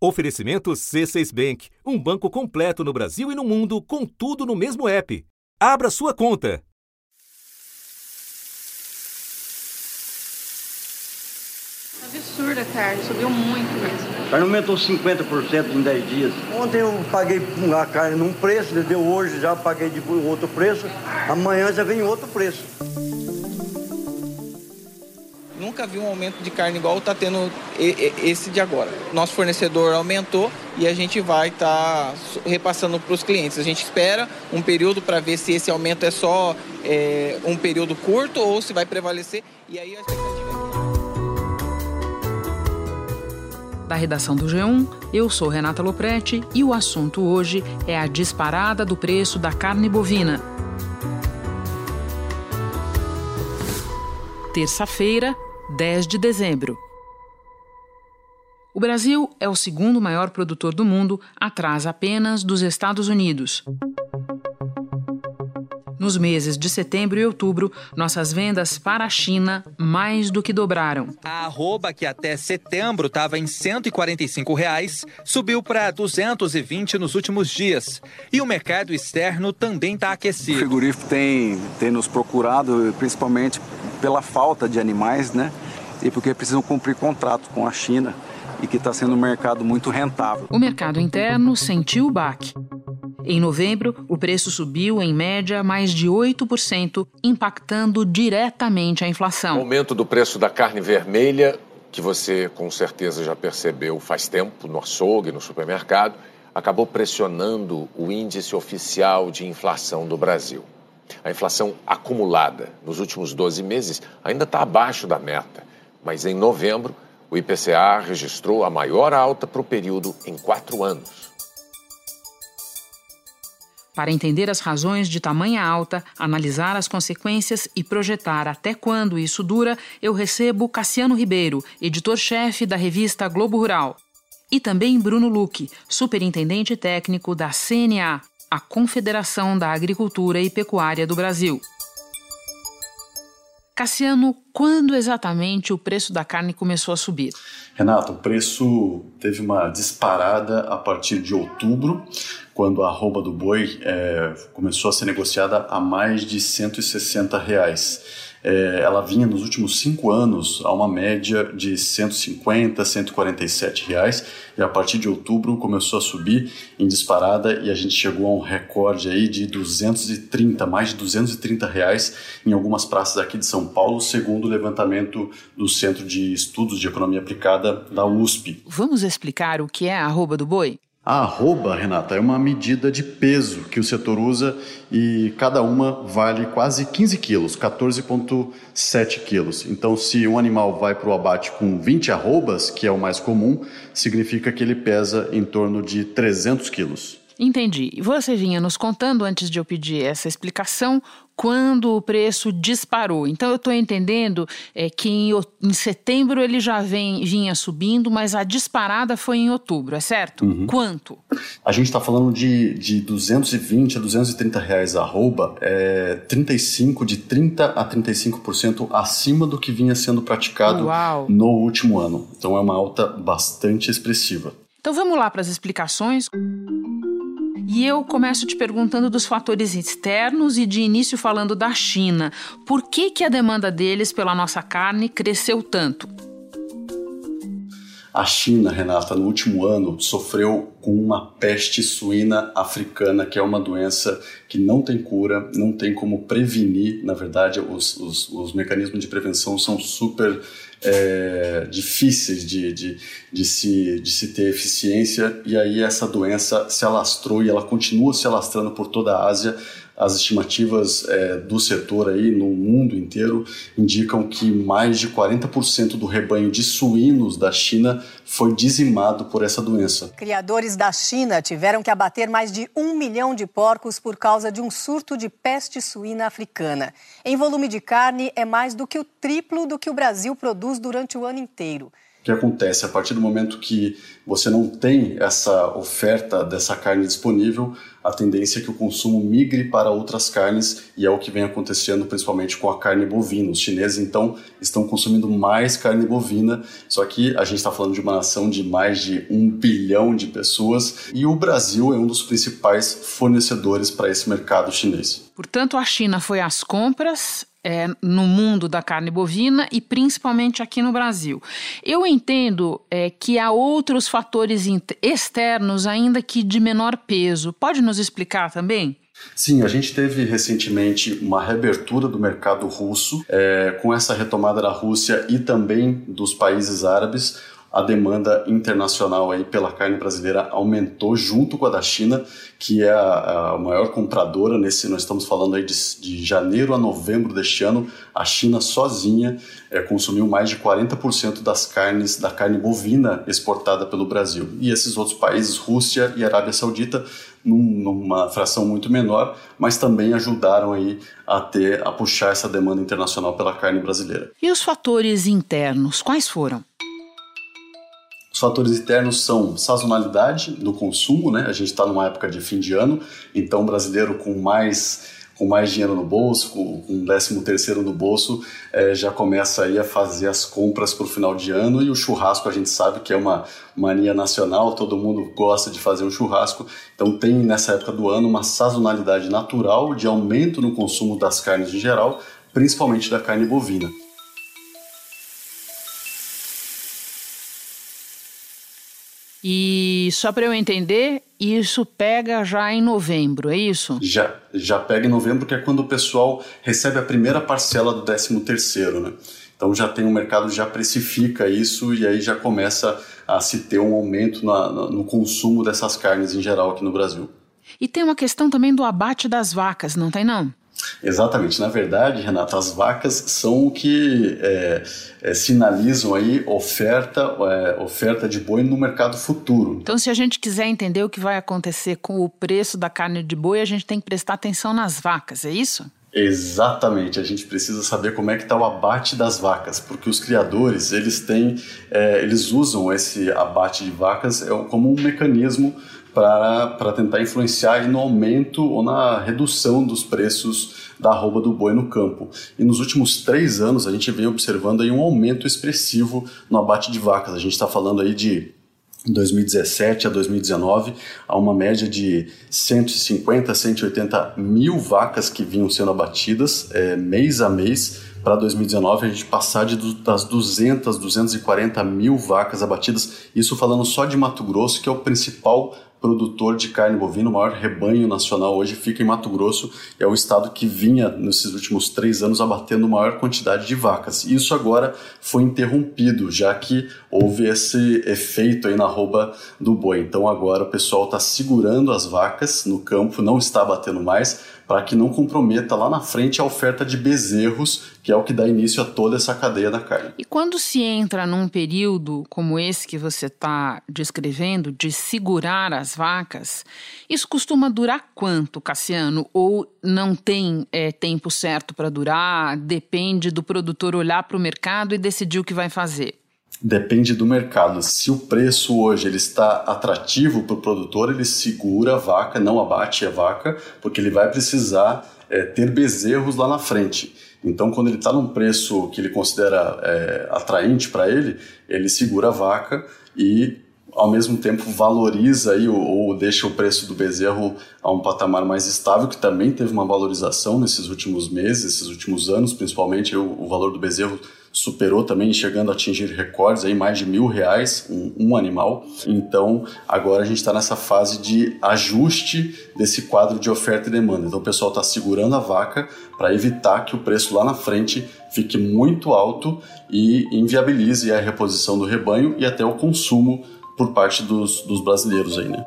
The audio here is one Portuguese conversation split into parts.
Oferecimento C6 Bank, um banco completo no Brasil e no mundo, com tudo no mesmo app. Abra sua conta. Absurda a carne, subiu muito mesmo. A carne aumentou 50% em 10 dias. Ontem eu paguei a carne num preço, deu hoje já paguei de outro preço, amanhã já vem outro preço. Nunca vi um aumento de carne igual está tendo esse de agora. Nosso fornecedor aumentou e a gente vai estar tá repassando para os clientes. A gente espera um período para ver se esse aumento é só é, um período curto ou se vai prevalecer. E aí a expectativa Da redação do G1, eu sou Renata Loprete e o assunto hoje é a disparada do preço da carne bovina. Terça-feira, 10 de dezembro. O Brasil é o segundo maior produtor do mundo, atrás apenas dos Estados Unidos. Nos meses de setembro e outubro, nossas vendas para a China mais do que dobraram. A arroba, que até setembro estava em 145 reais, subiu para 220 nos últimos dias. E o mercado externo também está aquecido. O frigorífico tem, tem nos procurado, principalmente pela falta de animais, né? E porque precisam cumprir contrato com a China e que está sendo um mercado muito rentável. O mercado interno sentiu o baque. Em novembro, o preço subiu em média mais de 8%, impactando diretamente a inflação. O aumento do preço da carne vermelha, que você com certeza já percebeu faz tempo no açougue, no supermercado, acabou pressionando o índice oficial de inflação do Brasil. A inflação acumulada nos últimos 12 meses ainda está abaixo da meta, mas em novembro o IPCA registrou a maior alta para o período em quatro anos. Para entender as razões de tamanha alta, analisar as consequências e projetar até quando isso dura, eu recebo Cassiano Ribeiro, editor-chefe da revista Globo Rural. E também Bruno Luque, superintendente técnico da CNA, a Confederação da Agricultura e Pecuária do Brasil. Cassiano, quando exatamente o preço da carne começou a subir? Renato, o preço teve uma disparada a partir de outubro, quando a arroba do boi é, começou a ser negociada a mais de 160 reais é, ela vinha nos últimos cinco anos a uma média de 150, 147 reais e a partir de outubro começou a subir em disparada e a gente chegou a um recorde aí de 230, mais de 230 reais em algumas praças aqui de São Paulo, segundo o levantamento do Centro de Estudos de Economia Aplicada da USP. Vamos explicar o que é a arroba do boi? A arroba, Renata, é uma medida de peso que o setor usa e cada uma vale quase 15 quilos, 14,7 quilos. Então, se um animal vai para o abate com 20 arrobas, que é o mais comum, significa que ele pesa em torno de 300 quilos. Entendi. Você vinha nos contando, antes de eu pedir essa explicação, quando o preço disparou. Então eu estou entendendo é, que em, em, setembro ele já vem, vinha subindo, mas a disparada foi em outubro, é certo? Uhum. Quanto? A gente está falando de, de 220 a 230 reais a arroba, é 35, de 30 a 35% acima do que vinha sendo praticado Uau. no último ano. Então é uma alta bastante expressiva. Então vamos lá para as explicações. E eu começo te perguntando dos fatores externos e de início falando da China. Por que, que a demanda deles pela nossa carne cresceu tanto? A China, Renata, no último ano sofreu com uma peste suína africana, que é uma doença que não tem cura, não tem como prevenir. Na verdade, os, os, os mecanismos de prevenção são super é, difíceis de, de, de, se, de se ter eficiência, e aí essa doença se alastrou e ela continua se alastrando por toda a Ásia. As estimativas é, do setor aí no mundo inteiro indicam que mais de 40% do rebanho de suínos da China foi dizimado por essa doença. Criadores da China tiveram que abater mais de um milhão de porcos por causa de um surto de peste suína africana. Em volume de carne, é mais do que o triplo do que o Brasil produz durante o ano inteiro. O que acontece? A partir do momento que você não tem essa oferta dessa carne disponível, a tendência é que o consumo migre para outras carnes e é o que vem acontecendo principalmente com a carne bovina. Os chineses então estão consumindo mais carne bovina, só que a gente está falando de uma nação de mais de um bilhão de pessoas e o Brasil é um dos principais fornecedores para esse mercado chinês. Portanto, a China foi às compras é, no mundo da carne bovina e principalmente aqui no Brasil. Eu entendo é, que há outros fatores externos, ainda que de menor peso. Pode nos explicar também? Sim, a gente teve recentemente uma reabertura do mercado russo, é, com essa retomada da Rússia e também dos países árabes a demanda internacional aí pela carne brasileira aumentou junto com a da China, que é a, a maior compradora nesse. Nós estamos falando aí de, de, janeiro a novembro deste ano. A China sozinha é, consumiu mais de 40% das carnes da carne bovina exportada pelo Brasil. E esses outros países, Rússia e Arábia Saudita, num, numa fração muito menor, mas também ajudaram aí a ter a puxar essa demanda internacional pela carne brasileira. E os fatores internos, quais foram? Os fatores internos são sazonalidade no consumo, né? A gente está numa época de fim de ano, então o brasileiro com mais com mais dinheiro no bolso, com, com um décimo terceiro no bolso, é, já começa aí a fazer as compras para o final de ano e o churrasco a gente sabe que é uma mania nacional, todo mundo gosta de fazer um churrasco, então tem nessa época do ano uma sazonalidade natural de aumento no consumo das carnes em geral, principalmente da carne bovina. E só para eu entender, isso pega já em novembro, é isso? Já, já pega em novembro, que é quando o pessoal recebe a primeira parcela do 13 terceiro, né? Então já tem o um mercado já precifica isso e aí já começa a se ter um aumento na, no consumo dessas carnes em geral aqui no Brasil. E tem uma questão também do abate das vacas, não tem não? Exatamente. Na verdade, Renato, as vacas são o que é, é, sinalizam aí oferta, é, oferta de boi no mercado futuro. Então, se a gente quiser entender o que vai acontecer com o preço da carne de boi, a gente tem que prestar atenção nas vacas, é isso? Exatamente, a gente precisa saber como é que está o abate das vacas, porque os criadores eles têm, é, eles usam esse abate de vacas é, como um mecanismo para tentar influenciar no aumento ou na redução dos preços da arroba do boi no campo. E nos últimos três anos a gente vem observando aí um aumento expressivo no abate de vacas. A gente está falando aí de 2017 a 2019, há uma média de 150, 180 mil vacas que vinham sendo abatidas é, mês a mês. Para 2019, a gente passar de, das 200, 240 mil vacas abatidas, isso falando só de Mato Grosso, que é o principal produtor de carne bovina, o maior rebanho nacional hoje fica em Mato Grosso, é o estado que vinha nesses últimos três anos abatendo maior quantidade de vacas. Isso agora foi interrompido, já que houve esse efeito aí na rouba do boi. Então agora o pessoal está segurando as vacas no campo, não está abatendo mais, para que não comprometa lá na frente a oferta de bezerros, que é o que dá início a toda essa cadeia da carne. E quando se entra num período como esse que você está descrevendo, de segurar as vacas, isso costuma durar quanto, Cassiano? Ou não tem é, tempo certo para durar? Depende do produtor olhar para o mercado e decidir o que vai fazer? Depende do mercado. Se o preço hoje ele está atrativo para o produtor, ele segura a vaca, não abate a vaca, porque ele vai precisar é, ter bezerros lá na frente. Então, quando ele está num preço que ele considera é, atraente para ele, ele segura a vaca e, ao mesmo tempo, valoriza aí, ou, ou, deixa o preço do bezerro a um patamar mais estável, que também teve uma valorização nesses últimos meses, esses últimos anos, principalmente o, o valor do bezerro superou também, chegando a atingir recordes aí, mais de mil reais um, um animal. Então, agora a gente está nessa fase de ajuste desse quadro de oferta e demanda. Então, o pessoal está segurando a vaca para evitar que o preço lá na frente fique muito alto e inviabilize a reposição do rebanho e até o consumo por parte dos, dos brasileiros aí, né?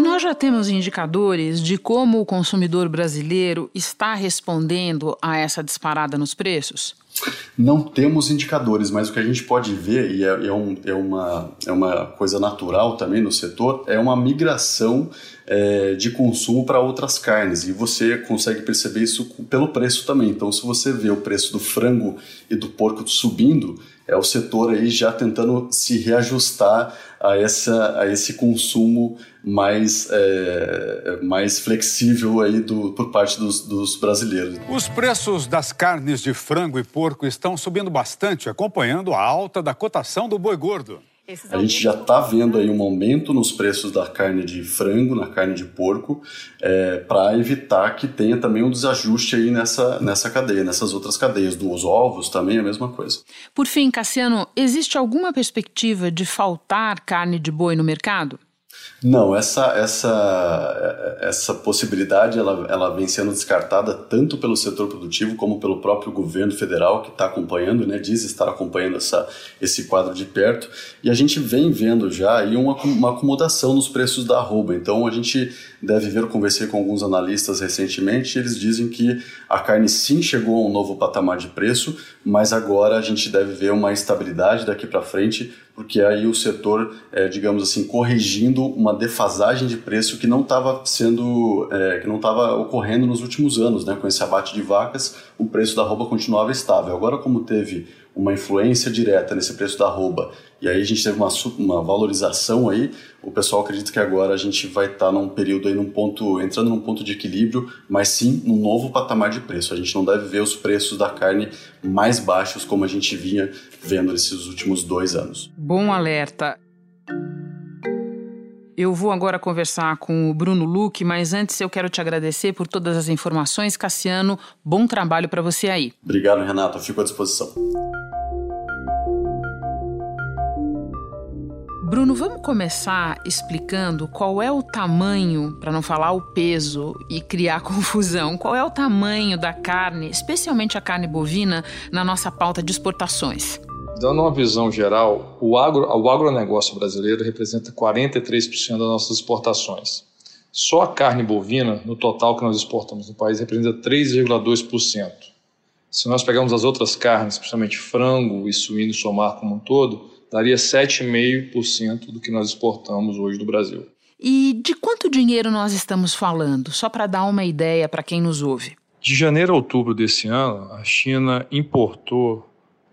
E nós já temos indicadores de como o consumidor brasileiro está respondendo a essa disparada nos preços? Não temos indicadores, mas o que a gente pode ver, e é, é, um, é, uma, é uma coisa natural também no setor, é uma migração é, de consumo para outras carnes. E você consegue perceber isso pelo preço também. Então, se você vê o preço do frango e do porco subindo, é o setor aí já tentando se reajustar a, essa, a esse consumo mais, é, mais flexível aí do, por parte dos, dos brasileiros. Os preços das carnes de frango e porco estão subindo bastante, acompanhando a alta da cotação do boi gordo. A gente já está vendo aí um aumento nos preços da carne de frango, na carne de porco, é, para evitar que tenha também um desajuste aí nessa, nessa cadeia, nessas outras cadeias. Dos ovos também é a mesma coisa. Por fim, Cassiano, existe alguma perspectiva de faltar carne de boi no mercado? Não, essa, essa, essa possibilidade ela, ela vem sendo descartada tanto pelo setor produtivo como pelo próprio governo federal que está acompanhando, né, diz estar acompanhando essa, esse quadro de perto. E a gente vem vendo já aí uma, uma acomodação nos preços da arroba. Então a gente deve ver, eu conversei com alguns analistas recentemente, eles dizem que a carne sim chegou a um novo patamar de preço, mas agora a gente deve ver uma estabilidade daqui para frente, porque aí o setor, é, digamos assim, corrigindo uma defasagem de preço que não estava sendo, é, que não estava ocorrendo nos últimos anos, né? Com esse abate de vacas, o preço da roupa continuava estável. Agora, como teve uma influência direta nesse preço da arroba, e aí a gente teve uma, uma valorização aí, o pessoal acredita que agora a gente vai estar tá num período aí, num ponto, entrando num ponto de equilíbrio, mas sim num novo patamar de preço. A gente não deve ver os preços da carne mais baixos como a gente vinha vendo nesses últimos dois anos. Bom alerta. Eu vou agora conversar com o Bruno Luque, mas antes eu quero te agradecer por todas as informações. Cassiano, bom trabalho para você aí. Obrigado, Renato. Eu fico à disposição. Bruno, vamos começar explicando qual é o tamanho, para não falar o peso e criar confusão, qual é o tamanho da carne, especialmente a carne bovina, na nossa pauta de exportações. Dando uma visão geral, o, agro, o agronegócio brasileiro representa 43% das nossas exportações. Só a carne bovina, no total que nós exportamos no país, representa 3,2%. Se nós pegarmos as outras carnes, principalmente frango e suíno somar como um todo, daria 7,5% do que nós exportamos hoje do Brasil. E de quanto dinheiro nós estamos falando? Só para dar uma ideia para quem nos ouve. De janeiro a outubro desse ano, a China importou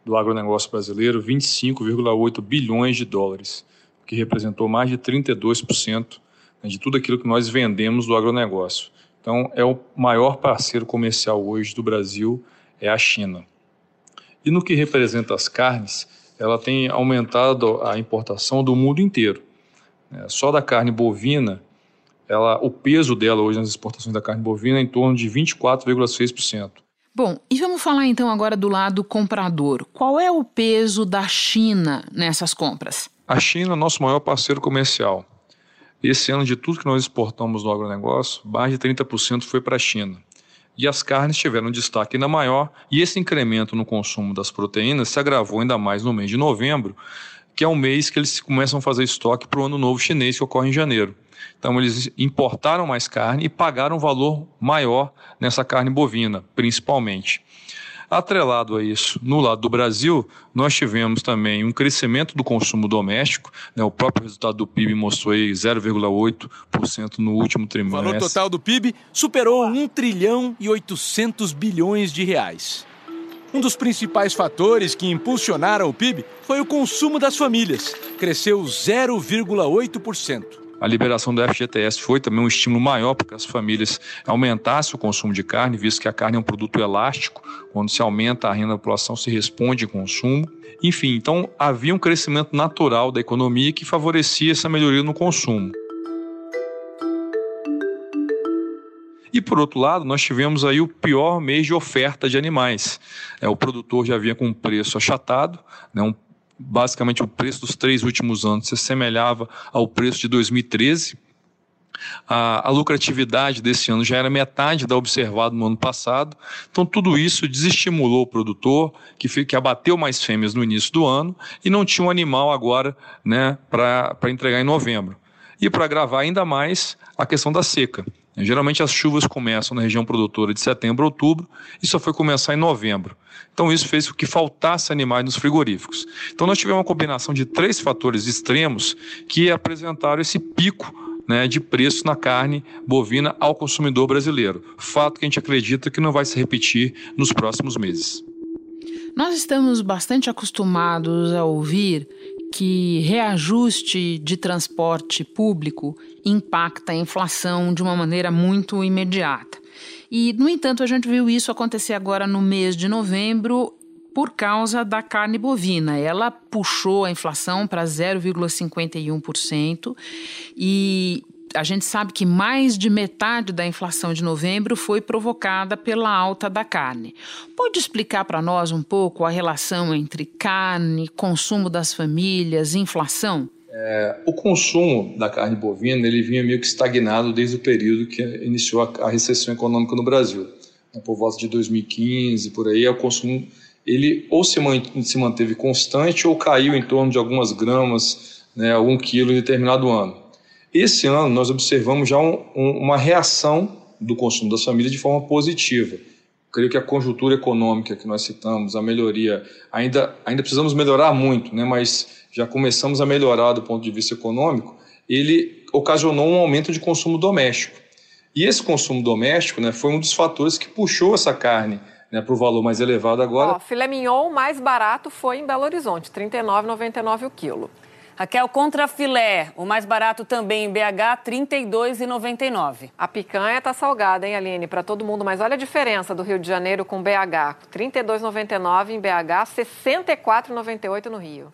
do agronegócio brasileiro 25,8 bilhões de dólares, que representou mais de 32% né, de tudo aquilo que nós vendemos do agronegócio. Então, é o maior parceiro comercial hoje do Brasil é a China. E no que representa as carnes, ela tem aumentado a importação do mundo inteiro. É, só da carne bovina, ela, o peso dela hoje nas exportações da carne bovina é em torno de 24,6%. Bom, e vamos falar então agora do lado comprador. Qual é o peso da China nessas compras? A China é nosso maior parceiro comercial. Esse ano, de tudo que nós exportamos no agronegócio, mais de 30% foi para a China e as carnes tiveram destaque ainda maior, e esse incremento no consumo das proteínas se agravou ainda mais no mês de novembro, que é um mês que eles começam a fazer estoque para o ano novo chinês que ocorre em janeiro. Então eles importaram mais carne e pagaram um valor maior nessa carne bovina, principalmente. Atrelado a isso, no lado do Brasil, nós tivemos também um crescimento do consumo doméstico. Né, o próprio resultado do PIB mostrou 0,8% no último trimestre. O valor total do PIB superou 1 trilhão e 800 bilhões de reais. Um dos principais fatores que impulsionaram o PIB foi o consumo das famílias. Cresceu 0,8%. A liberação do FGTS foi também um estímulo maior para que as famílias aumentassem o consumo de carne, visto que a carne é um produto elástico, quando se aumenta a renda da população, se responde em consumo. Enfim, então havia um crescimento natural da economia que favorecia essa melhoria no consumo. E por outro lado, nós tivemos aí o pior mês de oferta de animais. É, o produtor já vinha com um preço achatado, né, um basicamente o preço dos três últimos anos se assemelhava ao preço de 2013. A, a, lucratividade desse ano já era metade da observada no ano passado. Então, tudo isso desestimulou o produtor, que, que abateu mais fêmeas no início do ano e não tinha um animal agora né, para entregar em novembro. E para agravar ainda mais a questão da seca. Geralmente as chuvas começam na região produtora de setembro a outubro e só foi começar em novembro. Então isso fez com que faltasse animais nos frigoríficos. Então nós tivemos uma combinação de três fatores extremos que apresentaram esse pico né, de preço na carne bovina ao consumidor brasileiro. Fato que a gente acredita que não vai se repetir nos próximos meses. Nós estamos bastante acostumados a ouvir que reajuste de transporte público impacta a inflação de uma maneira muito imediata. E, no entanto, a gente viu isso acontecer agora no mês de novembro por causa da carne bovina. Ela puxou a inflação para 0,51% e a gente sabe que mais de metade da inflação de novembro foi provocada pela alta da carne. Pode explicar para nós um pouco a relação entre carne, consumo das famílias, inflação? É, o consumo da carne bovina ele vinha meio que estagnado desde o período que iniciou a, recessão econômica no Brasil. Por volta de 2015, por aí, o consumo ele ou se, manteve constante ou caiu em torno de algumas gramas, né, algum quilo em determinado ano. Esse ano nós observamos já um, um, uma reação do consumo das famílias de forma positiva. Creio que a conjuntura econômica que nós citamos, a melhoria, ainda, ainda precisamos melhorar muito, né, mas já começamos a melhorar do ponto de vista econômico, ele ocasionou um aumento de consumo doméstico. E esse consumo doméstico né, foi um dos fatores que puxou essa carne né, para o valor mais elevado agora. Ó, filé mignon mais barato foi em Belo Horizonte, R$ 39,99 o quilo. Raquel, contra filé, o mais barato também em BH, R$ 32,99. A picanha tá salgada, hein, Aline, para todo mundo, mas olha a diferença do Rio de Janeiro com BH. R$ 32,99 em BH, R$ 64,98 no Rio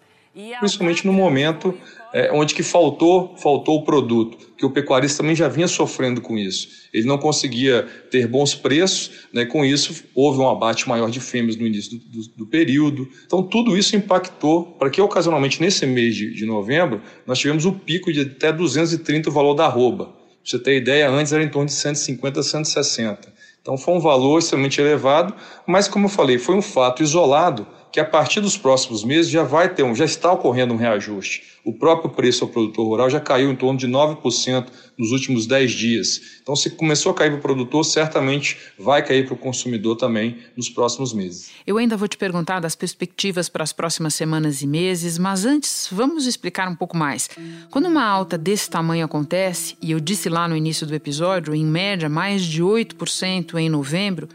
principalmente no momento é, onde que faltou faltou o produto, que o pecuarista também já vinha sofrendo com isso. Ele não conseguia ter bons preços, né, com isso houve um abate maior de fêmeas no início do, do, do período. Então tudo isso impactou para que ocasionalmente nesse mês de, de novembro nós tivemos o um pico de até 230 o valor da arroba. Pra você ter ideia, antes era em torno de 150 a 160. Então foi um valor extremamente elevado, mas como eu falei, foi um fato isolado que a partir dos próximos meses já vai ter um, já está ocorrendo um reajuste. O próprio preço ao produtor rural já caiu em torno de 9% nos últimos 10 dias. Então, se começou a cair para o produtor, certamente vai cair para o consumidor também nos próximos meses. Eu ainda vou te perguntar das perspectivas para as próximas semanas e meses, mas antes vamos explicar um pouco mais. Quando uma alta desse tamanho acontece, e eu disse lá no início do episódio, em média mais de 8% em novembro,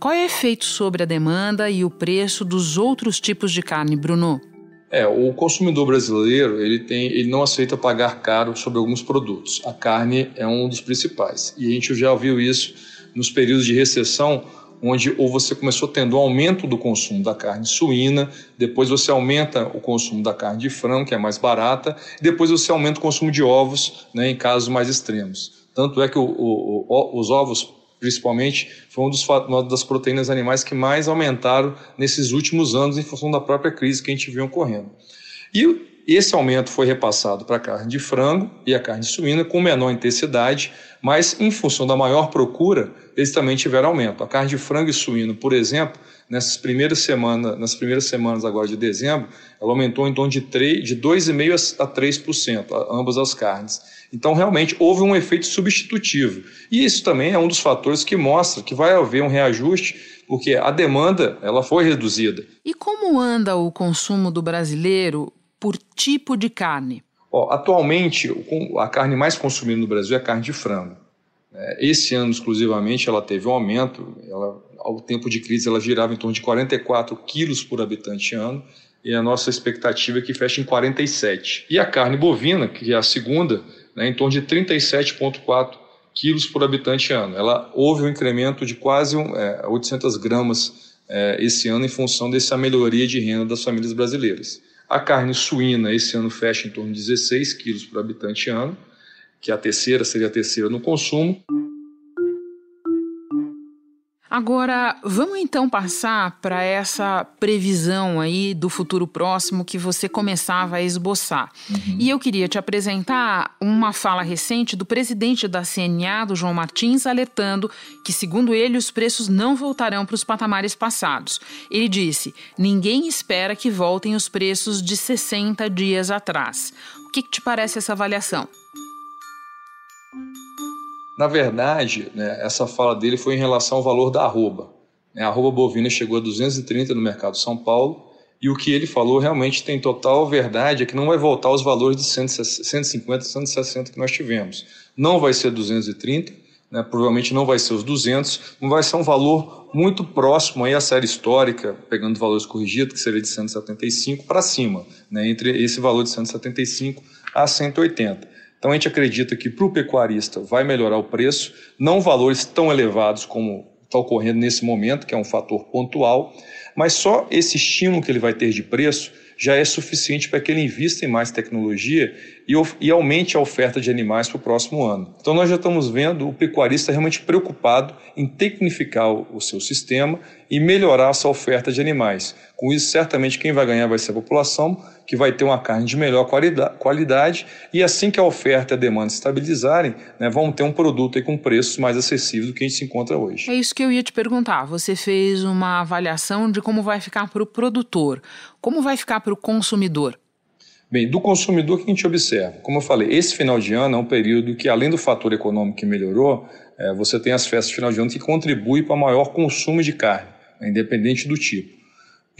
qual é o efeito sobre a demanda e o preço dos outros tipos de carne, Bruno? É, o consumidor brasileiro ele tem, ele não aceita pagar caro sobre alguns produtos. A carne é um dos principais. E a gente já viu isso nos períodos de recessão, onde ou você começou tendo um aumento do consumo da carne suína, depois você aumenta o consumo da carne de frango, que é mais barata, e depois você aumenta o consumo de ovos, né, em casos mais extremos. Tanto é que o, o, o, os ovos principalmente, foi um dos, uma das proteínas animais que mais aumentaram nesses últimos anos em função da própria crise que a gente viu ocorrendo. E esse aumento foi repassado para a carne de frango e a carne suína com menor intensidade, mas em função da maior procura, eles também tiveram aumento. A carne de frango e suíno, por exemplo, nessas primeiras semanas, nas primeiras semanas agora de dezembro, ela aumentou em torno de, 3, de 2,5% a 3%, ambas as carnes. Então, realmente, houve um efeito substitutivo. E isso também é um dos fatores que mostra que vai haver um reajuste, porque a demanda ela foi reduzida. E como anda o consumo do brasileiro por tipo de carne? Ó, atualmente, a carne mais consumida no Brasil é a carne de frango. É, esse ano, exclusivamente, ela teve um aumento. Ela, ao tempo de crise, ela girava em torno de 44 quilos por habitante ano e a nossa expectativa é que feche em 47. E a carne bovina, que é a segunda, né, em torno de 37,4 quilos por habitante ano. Ela houve um incremento de quase é, 800 gramas é, esse ano em função dessa melhoria de renda das famílias brasileiras. A carne suína esse ano fecha em torno de 16 quilos por habitante ano, que a terceira seria a terceira no consumo. Agora, vamos então passar para essa previsão aí do futuro próximo que você começava a esboçar. Uhum. E eu queria te apresentar uma fala recente do presidente da CNA, do João Martins, alertando que, segundo ele, os preços não voltarão para os patamares passados. Ele disse: ninguém espera que voltem os preços de 60 dias atrás. O que, que te parece essa avaliação? Na verdade, né, essa fala dele foi em relação ao valor da arroba. A arroba bovina chegou a 230 no mercado São Paulo e o que ele falou realmente tem total verdade, é que não vai voltar aos valores de 150, 160 que nós tivemos. Não vai ser 230, né, provavelmente não vai ser os 200, mas vai ser um valor muito próximo aí à série histórica, pegando valores corrigidos, que seria de 175 para cima, né, entre esse valor de 175 a 180. Então a gente acredita que para o pecuarista vai melhorar o preço, não valores tão elevados como está ocorrendo nesse momento, que é um fator pontual, mas só esse estímulo que ele vai ter de preço já é suficiente para que ele invista em mais tecnologia e, e aumente a oferta de animais para o próximo ano. Então, nós já estamos vendo o pecuarista realmente preocupado em tecnificar o, o seu sistema e melhorar essa oferta de animais. Com isso, certamente quem vai ganhar vai ser a população, que vai ter uma carne de melhor qualidade, e assim que a oferta e a demanda estabilizarem, né, vão ter um produto com preços mais acessíveis do que a gente se encontra hoje. É isso que eu ia te perguntar. Você fez uma avaliação de como vai ficar para o produtor, como vai ficar para o consumidor? Bem, do consumidor que a gente observa, como eu falei, esse final de ano é um período que, além do fator econômico que melhorou, é, você tem as festas de final de ano que contribuem para maior consumo de carne, né, independente do tipo.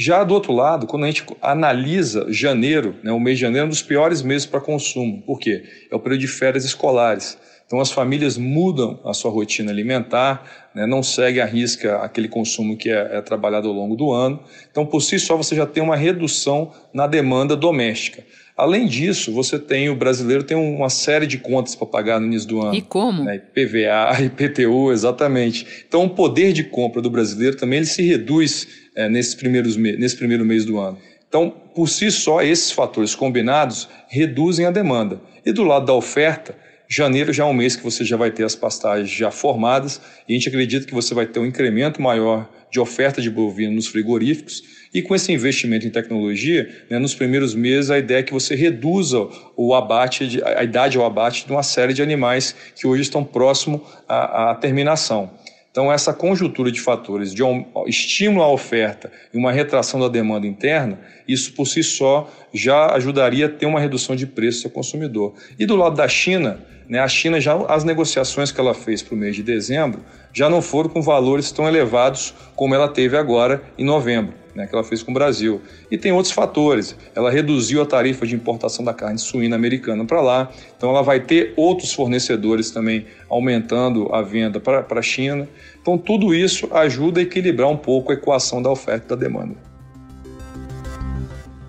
Já do outro lado, quando a gente analisa janeiro, né, o mês de janeiro é um dos piores meses para consumo. Por quê? É o período de férias escolares. Então as famílias mudam a sua rotina alimentar, né, não seguem a risca aquele consumo que é, é, trabalhado ao longo do ano. Então, por si só, você já tem uma redução na demanda doméstica. Além disso, você tem o brasileiro tem uma série de contas para pagar no início do ano. E como? Né, PVA, IPTU, exatamente. Então, o poder de compra do brasileiro também ele se reduz é, nesses primeiros nesse primeiro mês do ano. Então, por si só, esses fatores combinados reduzem a demanda. E do lado da oferta, janeiro já é um mês que você já vai ter as pastagens já formadas e a gente acredita que você vai ter um incremento maior de oferta de bovino nos frigoríficos. E com esse investimento em tecnologia, né, nos primeiros meses a ideia é que você reduza o abate, de, a idade ao abate de uma série de animais que hoje estão próximo à, à terminação. Então, essa conjuntura de fatores de estímulo à oferta e uma retração da demanda interna, isso por si só já ajudaria a ter uma redução de preço ao consumidor. E do lado da China, né, a China já as negociações que ela fez para o mês de dezembro já não foram com valores tão elevados como ela teve agora em novembro né, que ela fez com o Brasil. E tem outros fatores. Ela reduziu a tarifa de importação da carne suína americana para lá, então ela vai ter outros fornecedores também aumentando a venda para a China. Então tudo isso ajuda a equilibrar um pouco a equação da oferta e da demanda.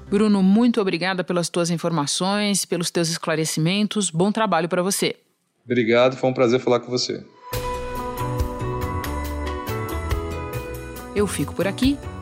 Bruno, muito obrigada pelas tuas informações, pelos teus esclarecimentos. Bom trabalho para você. Obrigado, foi um prazer falar com você. Eu fico por aqui.